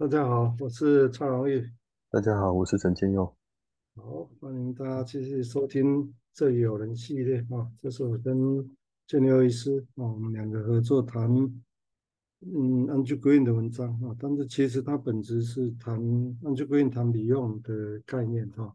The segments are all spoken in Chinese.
大家好，我是蔡荣玉。大家好，我是陈建佑。好，欢迎大家继续收听这里有人系列啊，这是我跟建佑医师啊，我们两个合作谈嗯 Andrew Green 的文章啊，但是其实它本质是谈 Andrew Green 谈理用的概念哈，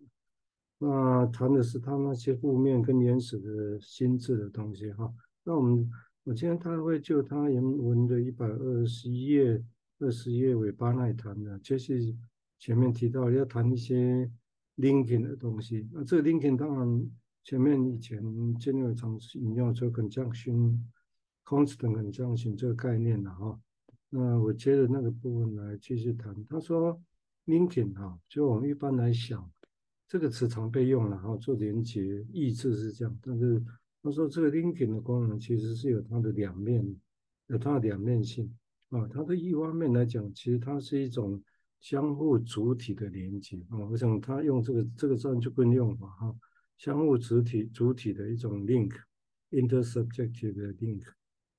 那谈的是他那些负面跟原始的心智的东西哈。那我们我今天他会就他原文的一百二十一页。二十页尾巴那里谈的，就是前面提到要谈一些 linking 的东西。那这个 linking 当然前面以前建立常引用说 conjunction constant conjunction 这个概念了哈。那我接着那个部分来继续谈。他说 linking 哈，就我们一般来想，这个词常被用了哈，做连接，意志是这样。但是他说这个 linking 的功能其实是有它的两面，有它的两面性。啊，它的一方面来讲，其实它是一种相互主体的连接啊。我想他用这个这个字就更用法哈，相互主体主体的一种 link，intersubjective link，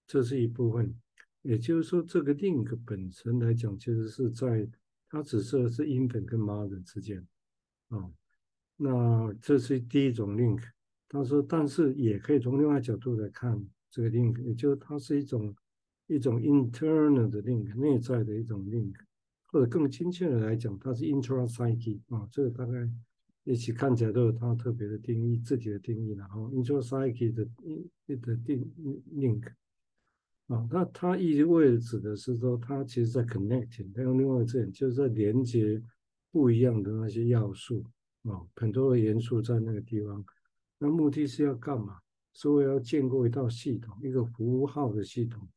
这是一部分。也就是说，这个 link 本身来讲，其实是在它只是是 infant 跟 mother 之间啊。那这是第一种 link。他说，但是也可以从另外角度来看这个 link，也就是它是一种。一种 internal 的 link，内在的一种 link，或者更亲切的来讲，它是 intrapsyche 啊，这个大概一起看起来都有它特别的定义，自己的定义，然后 intrapsyche 的一的定 link 啊，那它意味着指的是说，它其实在 connecting，它用另外一个字眼，就是在连接不一样的那些要素啊，很多的元素在那个地方，那目的是要干嘛？是为了要建构一套系统，一个符号的系统。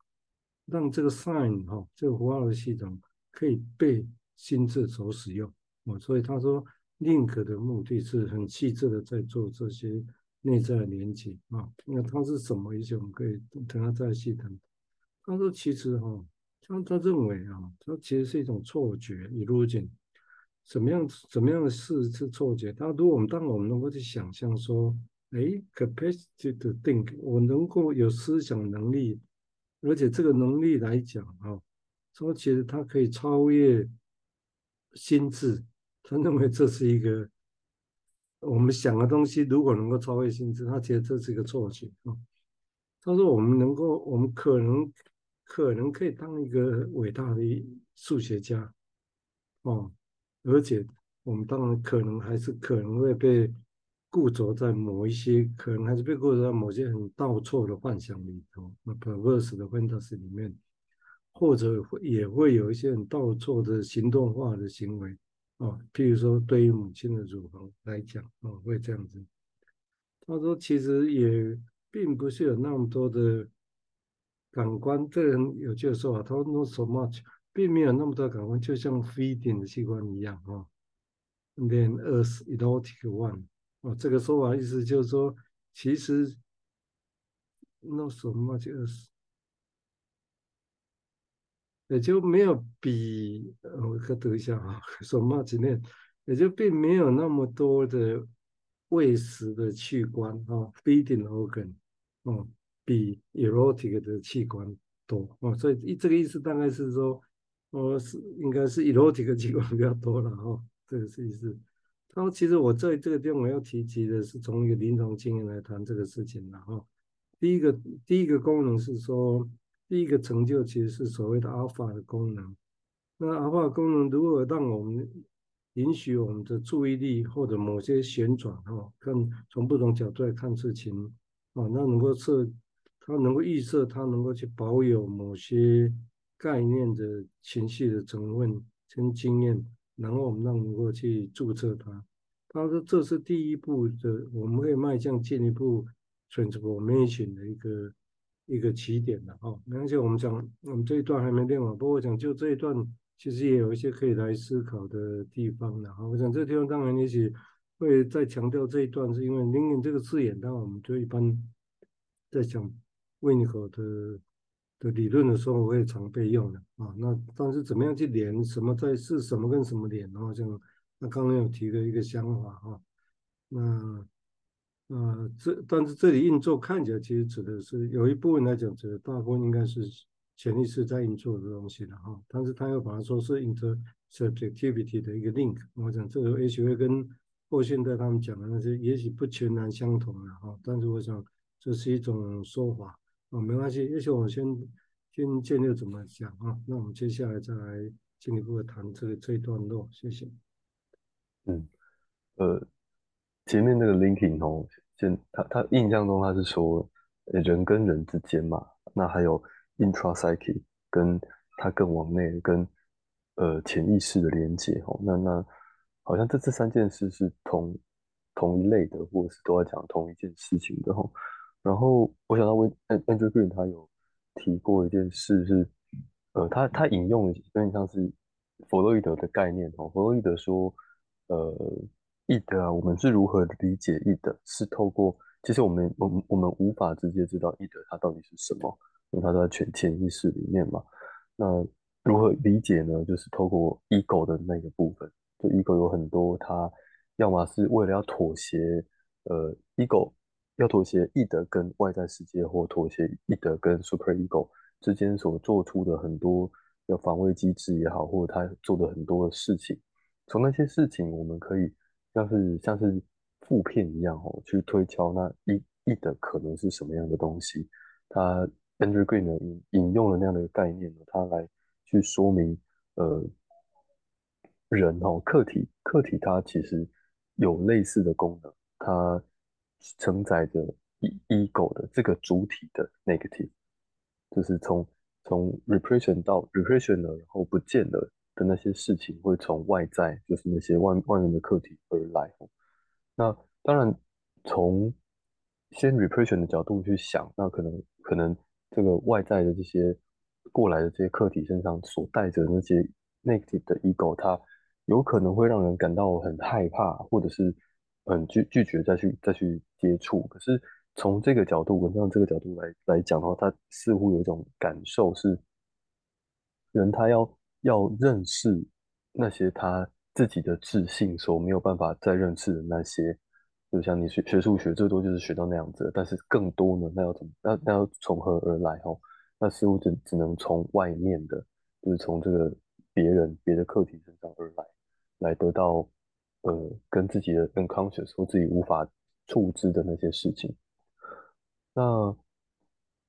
让这个 sign 哈，这个符号的系统可以被心智所使用，哦，所以他说 link 的目的是很细致的在做这些内在的连接啊。那它是什么一些？我们可以等下再细谈。他说其实哈，他他认为啊，它其实是一种错觉，illusion。什么样什么样的事是错觉？他如果我们当我们能够去想象说，哎，capacity to think，我能够有思想能力。而且这个能力来讲，啊，说其实他可以超越心智。他认为这是一个我们想的东西，如果能够超越心智，他觉得这是一个错觉啊。他说我们能够，我们可能可能可以当一个伟大的数学家，哦，而且我们当然可能还是可能会被。固着在某一些，可能还是被固着在某些很倒错的幻想里头，那 perverse 的 fantasy 里面，或者也会有一些很倒错的行动化的行为啊，譬如说对于母亲的乳房来讲啊，会这样子。他说其实也并不是有那么多的感官，这人有句说法，他说 no so much，并没有那么多感官，就像 feeding 的器官一样啊。Then as erotic one。哦，这个说法意思就是说，其实那什么就是，也就没有比，我可读一下啊，什么之类，也就并没有那么多的喂食的器官啊，feeding organ，哦，比 erotic 的器官多哦，所以这个意思大概是说，哦，是应该是 erotic 的器官比较多了哈，这个是意思。然后，其实我在这个地方我要提及的是从一个临床经验来谈这个事情的哈。第一个，第一个功能是说，第一个成就其实是所谓的阿尔法的功能。那阿尔法功能如果让我们允许我们的注意力或者某些旋转哈，看从不同角度来看事情啊，那能够测，它能够预测，它能够去保有某些概念的情绪的成分跟经验。然后我们让能够去注册它，他说这是第一步的，我们会迈向进一步 transformation 的一个一个起点的哈。而且我们讲，我们这一段还没练完，不过讲就这一段其实也有一些可以来思考的地方的哈。我想这地方当然也许会再强调这一段，是因为 l i n 这个字眼，当然我们就一般在讲 w i n i c o 的。的理论的时候，我也常备用的啊。那但是怎么样去连什么在是什么跟什么连？然后像那刚刚有提的一个想法哈。那呃这但是这里运作看起来其实指的是有一部分来讲，指的大部分应该是潜意识在运作的东西了哈。但是他又把它说是 intersubjectivity 的一个 link，我想这个也许会跟后现代他们讲的那些也许不全然相同的哈。但是我想这是一种说法哦，没关系，也许我先先建立怎么讲啊。那我们接下来再来进一步的谈这个这一段落，谢谢。嗯，呃，前面那个 linking 哦，现他他印象中他是说人跟人之间嘛，那还有 intrapsyche 跟他更往内跟呃潜意识的连接哦，那那好像这这三件事是同同一类的，或者是都在讲同一件事情的哦。然后我想到温 Andrew Green 他有提过一件事是，呃，他他引用的有点像是弗洛伊德的概念哦，弗洛伊德说。呃，id 啊，我们是如何理解 id？是透过，其实我们我们我们无法直接知道 id 它到底是什么，因为它在潜潜意识里面嘛。那如何理解呢？就是透过 ego 的那个部分，就 ego 有很多，它要么是为了要妥协，呃，ego 要妥协 id 跟外在世界，或妥协 id 跟 super ego 之间所做出的很多的防卫机制也好，或者他做的很多的事情。从那些事情，我们可以像是像是负片一样哦，去推敲那一一的可能是什么样的东西。他 Andrew Green 呢引引用了那样的概念呢，他来去说明呃人哦，客体客体它其实有类似的功能，它承载着 ego 的这个主体的 negative，就是从从 repression 到 repression 了，然后不见了。的那些事情会从外在，就是那些外外面的客体而来。那当然，从先 repression 的角度去想，那可能可能这个外在的这些过来的这些客体身上所带着那些 negative 的 ego，它有可能会让人感到很害怕，或者是很拒拒绝再去再去接触。可是从这个角度，文章这个角度来来讲的话，他似乎有一种感受是，人他要。要认识那些他自己的自信所没有办法再认识的那些，就像你学学数学，最多就是学到那样子，但是更多呢，那要怎么那那要从何而来？哦，那似乎只只能从外面的，就是从这个别人别的课题身上而来，来得到呃跟自己的 unconscious 或自己无法触知的那些事情。那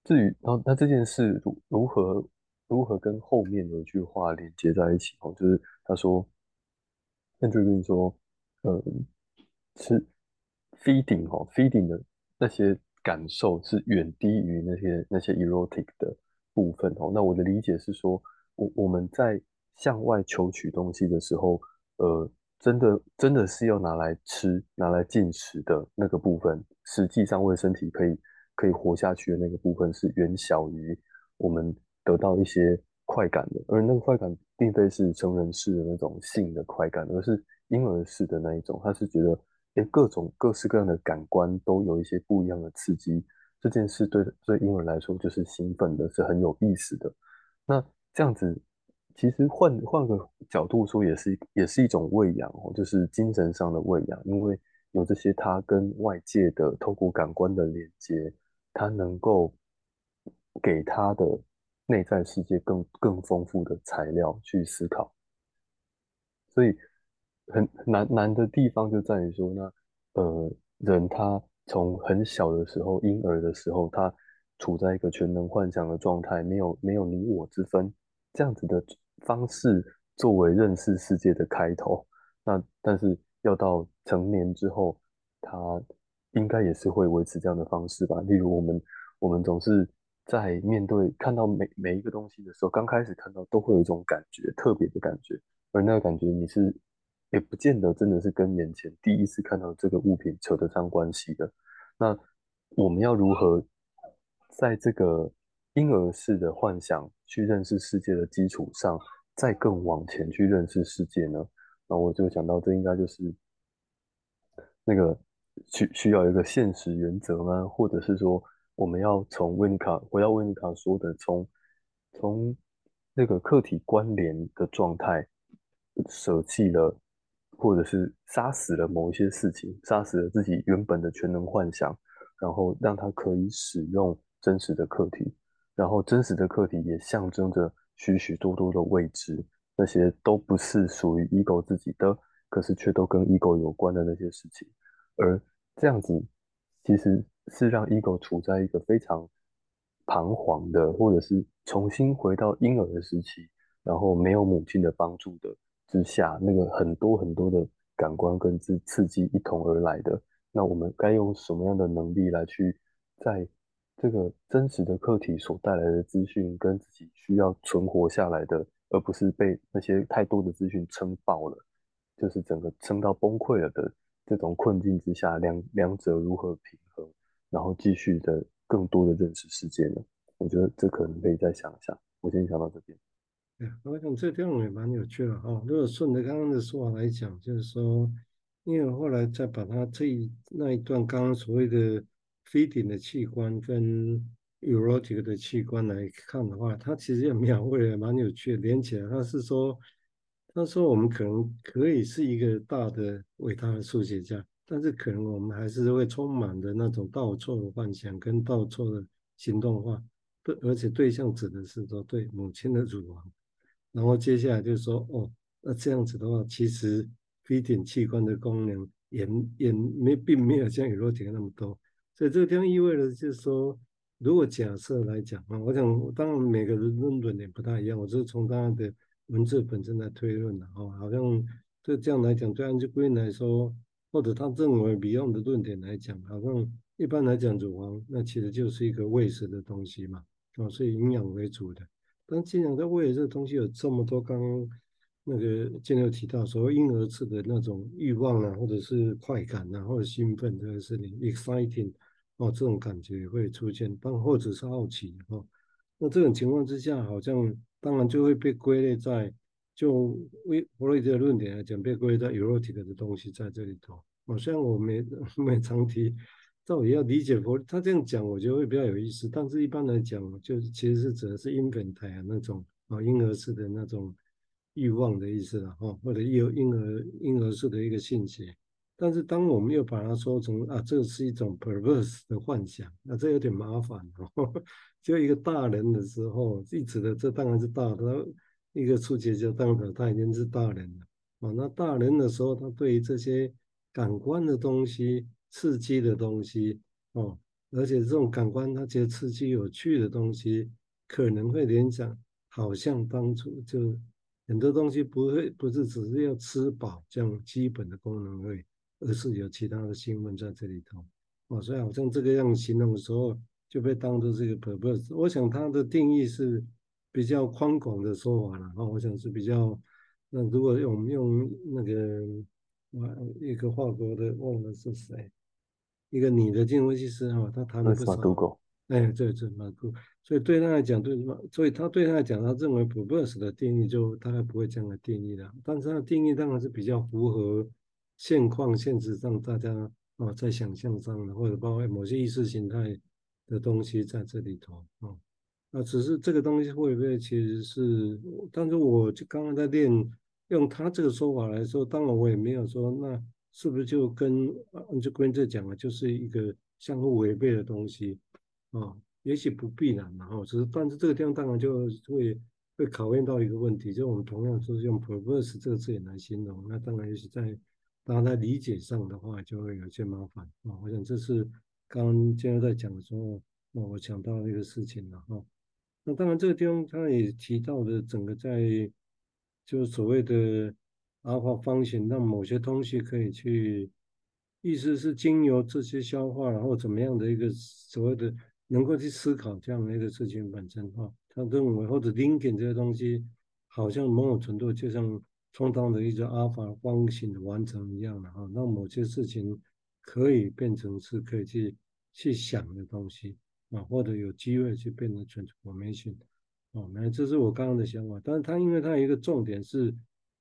至于然后那这件事如如何？如何跟后面有一句话连接在一起？哦，就是他说，Andrew Green 说，呃，是 feeding 哦，feeding 的那些感受是远低于那些那些 erotic 的部分哦。那我的理解是说，我我们在向外求取东西的时候，呃，真的真的是要拿来吃、拿来进食的那个部分，实际上为身体可以可以活下去的那个部分，是远小于我们。得到一些快感的，而那个快感并非是成人式的那种性的快感，而是婴儿式的那一种。他是觉得，诶，各种各式各样的感官都有一些不一样的刺激，这件事对对婴儿来说就是兴奋的，是很有意思的。那这样子，其实换换个角度说，也是也是一种喂养哦，就是精神上的喂养，因为有这些他跟外界的透过感官的连接，他能够给他的。内在世界更更丰富的材料去思考，所以很难难的地方就在于说，那呃人他从很小的时候，婴儿的时候，他处在一个全能幻想的状态，没有没有你我之分，这样子的方式作为认识世界的开头。那但是要到成年之后，他应该也是会维持这样的方式吧？例如我们我们总是。在面对看到每每一个东西的时候，刚开始看到都会有一种感觉，特别的感觉，而那个感觉你是也不见得真的是跟眼前第一次看到这个物品扯得上关系的。那我们要如何在这个婴儿式的幻想去认识世界的基础上，再更往前去认识世界呢？那我就想到，这应该就是那个需需要一个现实原则吗？或者是说？我们要从维尼卡回到维尼卡说的，从从那个客体关联的状态舍弃了，或者是杀死了某一些事情，杀死了自己原本的全能幻想，然后让他可以使用真实的客体。然后真实的课题也象征着许许多多的未知，那些都不是属于 ego 自己的，可是却都跟 ego 有关的那些事情，而这样子其实是让 ego 处在一个非常彷徨的，或者是重新回到婴儿的时期，然后没有母亲的帮助的之下，那个很多很多的感官跟刺刺激一同而来的，那我们该用什么样的能力来去在这个真实的课题所带来的资讯跟自己需要存活下来的，而不是被那些太多的资讯撑爆了，就是整个撑到崩溃了的这种困境之下，两两者如何平衡，然后继续的。更多的认识世界呢？我觉得这可能可以再想一下。我先想到这边。我想这地方也蛮有趣的哈。如果顺着刚刚的说法来讲，就是说，因为后来再把它这一那一段刚刚所谓的非典的器官跟 erotic 的器官来看的话，它其实也描绘的蛮有趣的，连起来。它是说，他说我们可能可以是一个大的伟大的数学家。但是可能我们还是会充满的那种倒错的幻想跟倒错的行动化，对，而且对象指的是说对母亲的乳房，然后接下来就是说哦，那这样子的话，其实非典器官的功能也也没并没有像 erotic 那么多，所以这个地方意味着就是说，如果假设来讲啊，我想当然每个人论论点不太一样，我是从他的文字本身来推论的哦，好像对这样来讲，对 Andrew Green 来说。或者他认为 Beyond 的论点来讲，好像一般来讲，乳房那其实就是一个喂食的东西嘛，哦，所以营养为主的。但既然在喂这个东西有这么多，刚刚那个建有提到，所谓婴儿吃的那种欲望啊，或者是快感啊，或者兴奋这个事情，exciting 哦，这种感觉会出现，但或者是好奇哦，那这种情况之下，好像当然就会被归类在。就为弗洛伊德的论点来讲，被归类在 erotic 的东西在这里头。哦，虽然我没 没常提，到底要理解弗他这样讲，我觉得会比较有意思。但是一般来讲，就是其实是指的是 infant 啊那种啊婴儿式的那种欲望的意思了哈，或者婴婴儿婴儿式的一个性息。但是当我们又把它说成啊，这是一种 perverse 的幻想，那这有点麻烦哦。就一个大人的时候，一直的这当然是大的。一个初级就当的他已经是大人了啊，那大人的时候，他对于这些感官的东西、刺激的东西哦，而且这种感官他觉得刺激有趣的东西，可能会联想，好像当初就很多东西不会不是只是要吃饱这样基本的功能而已，而是有其他的新闻在这里头哦，所以好像这个样形容的时候就被当做是一个 purpose。我想它的定义是。比较宽广的说法了哈，我想是比较。那如果我们用那个啊，一个法国的忘了是谁，一个女的精神分析师哈，他谈了不少。哎，对对，马杜。所以对他来讲，对什么？所以他对他来讲，他认为 purpose 的定义就大概不会这样的定义了。但是他的定义当然是比较符合现况、现实上大家啊在想象上的，或者包括某些意识形态的东西在这里头啊。那，只是这个东西会不会其实是，但是我就刚刚在练，用他这个说法来说，当然我也没有说，那是不是就跟就跟这讲的，就是一个相互违背的东西啊？也许不必然，然后只是，但是这个地方当然就会会考验到一个问题，就我们同样是用 perverse 这个字眼来形容，那当然也许在大家在理解上的话，就会有些麻烦啊。我想这是刚刚今天在讲的时候，我想到的一个事情了哈。那当然，这个地方他也提到的，整个在就所谓的阿尔法方形，让某些东西可以去，意思是经由这些消化，然后怎么样的一个所谓的能够去思考这样的一个事情本身哈，他认为或者 linking 这些东西，好像某种程度就像充当的一个阿尔法方形的完成一样的哈，那某些事情可以变成是可以去去想的东西。啊，或者有机会去变成 transformation，哦，那这是我刚刚的想法。但是他因为他有一个重点是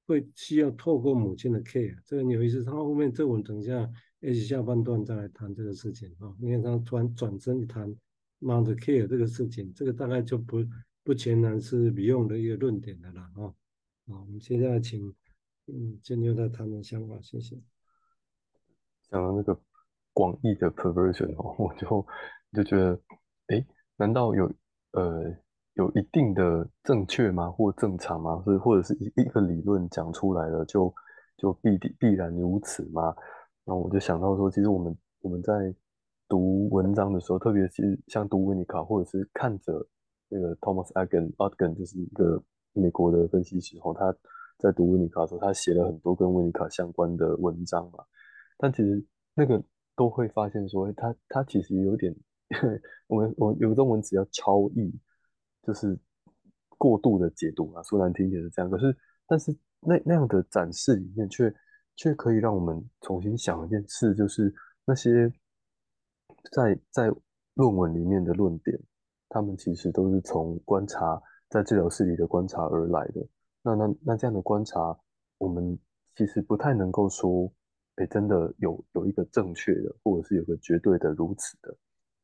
会需要透过母亲的 care，这个有意思。他后面这我们等一下也许下半段再来谈这个事情啊。因为他突然转身一谈 mother care 这个事情，这个大概就不不全然是米用的一个论点的了啊。好，我们现在请嗯建佑再谈谈想法，谢谢。讲到那个广义的 perversion 哦，我就。就觉得，哎，难道有呃有一定的正确吗？或正常吗？是或者是一一个理论讲出来了就就必定必然如此吗？然后我就想到说，其实我们我们在读文章的时候，特别是像读温尼卡，或者是看着那个 Thomas Aggan，Aggan 就是一个美国的分析师，后他在读温尼卡的时候，他写了很多跟温尼卡相关的文章嘛。但其实那个都会发现说，他他其实有点，我们我们有中文词叫超译，就是过度的解读啊，说难听点是这样。可是但是那那样的展示里面却。却可以让我们重新想一件事，就是那些在在论文里面的论点，他们其实都是从观察在治疗室里的观察而来的。那那那这样的观察，我们其实不太能够说，哎，真的有有一个正确的，或者是有个绝对的如此的。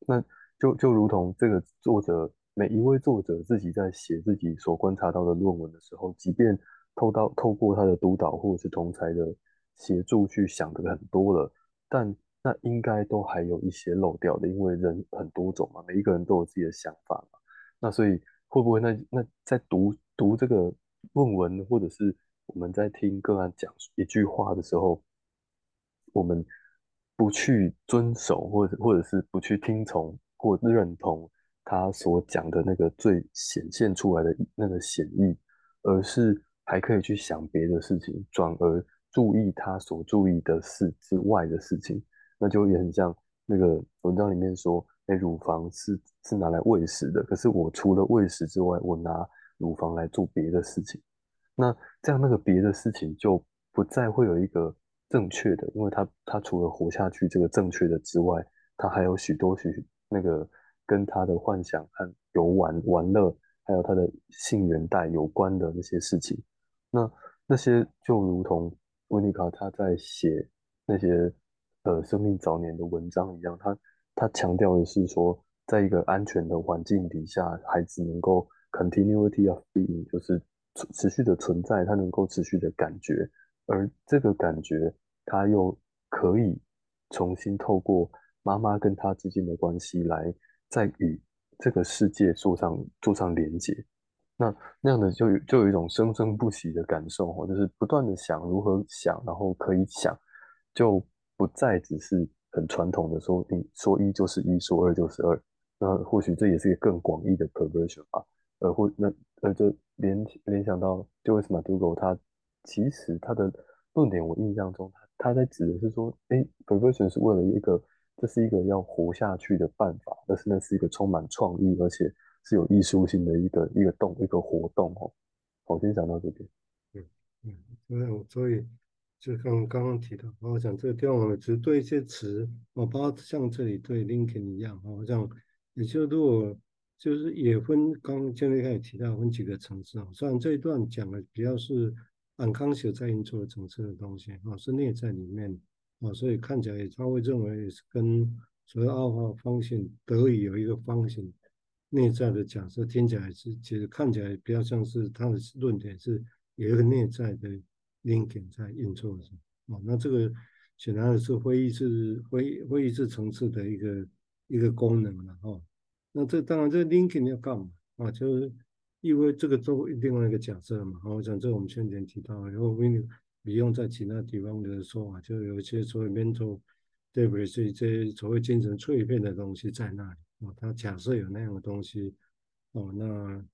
那就就如同这个作者，每一位作者自己在写自己所观察到的论文的时候，即便透到透过他的督导或者是同侪的。协助去想的很多了，但那应该都还有一些漏掉的，因为人很多种嘛，每一个人都有自己的想法嘛。那所以会不会那那在读读这个论文，或者是我们在听个案讲一句话的时候，我们不去遵守，或者或者是不去听从或认同他所讲的那个最显现出来的那个显意，而是还可以去想别的事情，转而。注意他所注意的事之外的事情，那就也很像那个文章里面说，哎，乳房是是拿来喂食的，可是我除了喂食之外，我拿乳房来做别的事情，那这样那个别的事情就不再会有一个正确的，因为他他除了活下去这个正确的之外，他还有许多许那个跟他的幻想和游玩玩乐，还有他的性缘带有关的那些事情，那那些就如同。温尼卡他在写那些呃生命早年的文章一样，他他强调的是说，在一个安全的环境底下，孩子能够 continuity of being，就是持续的存在，他能够持续的感觉，而这个感觉他又可以重新透过妈妈跟他之间的关系来再与这个世界做上做上连接。那那样的就有就有一种生生不息的感受哦，就是不断的想如何想，然后可以想，就不再只是很传统的说，你说一就是一，说二就是二。那或许这也是一个更广义的 perversion 吧。呃，或那呃，就联联想到 j o y c e m a d u g o 他其实他的论点，我印象中他他在指的是说，哎，perversion 是为了一个，这是一个要活下去的办法，而是那是一个充满创意，而且。是有艺术性的一个一个动一个活动哦，我先讲到这边。嗯嗯，所以所以就刚刚刚提到，我想这个地方我们只对一些词，哦，包括像这里对 Lincoln 一样，哦，像也就如果就是也分刚刚建立开始提到分几个层次啊，虽然这一段讲的比较是 unconscious 在运作的层次的东西啊，是内在里面啊，所以看起来也他会认为也是跟所谓 alpha function 得以有一个 function。内在的假设听起来是，其实看起来比较像是他的论点是有一个内在的 linking 在运作着哦，那这个显然的是会议室会会议室层次的一个一个功能了哦。那这当然这 linking 要干嘛啊？就是因为这个做另外一个假设嘛。我想这我们先前提到，然后 Win 比用在其他地方的说法，就有一些所谓 mental debris 这些所谓精神碎片的东西在那里。哦，他假设有那样的东西，哦，那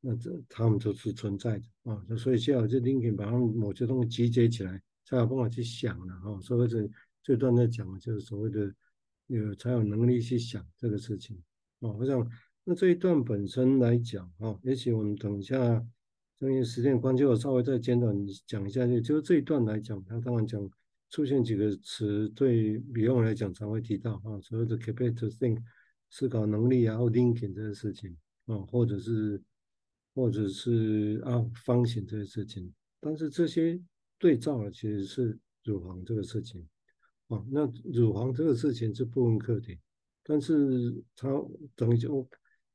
那这他们都是存在的啊，所以需要这 linking 把他们某些东西集结起来，才有办法去想了哈。所以这这段在讲的就是所谓的有才有能力去想这个事情哦。我想那这一段本身来讲哦，也许我们等一下，因为时间关系，我稍微再简短讲一下，就就这一段来讲，他当然讲出现几个词，对比方来讲才会提到啊，所谓的 capacity to think。思考能力啊，或 linking 这个事情啊，或者是或者是啊方形这个事情，但是这些对照的其实是乳房这个事情啊。那乳房这个事情是部分课题，但是它等于就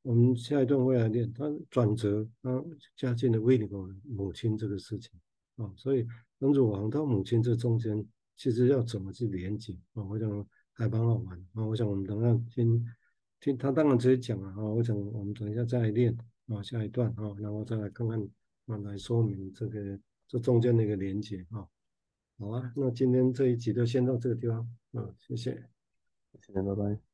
我们下一段会来练，它转折，它加进了 Winnicott 母亲这个事情啊，所以从乳房到母亲这中间，其实要怎么去连接啊？我想还蛮好玩啊。我想我们等下先。听他当然直接讲了啊，我想我们等一下再来练啊，下一段啊，然后再来看看啊，来说明这个这中间的一个连接啊。好啊，那今天这一集就先到这个地方啊，谢谢，谢谢，拜拜。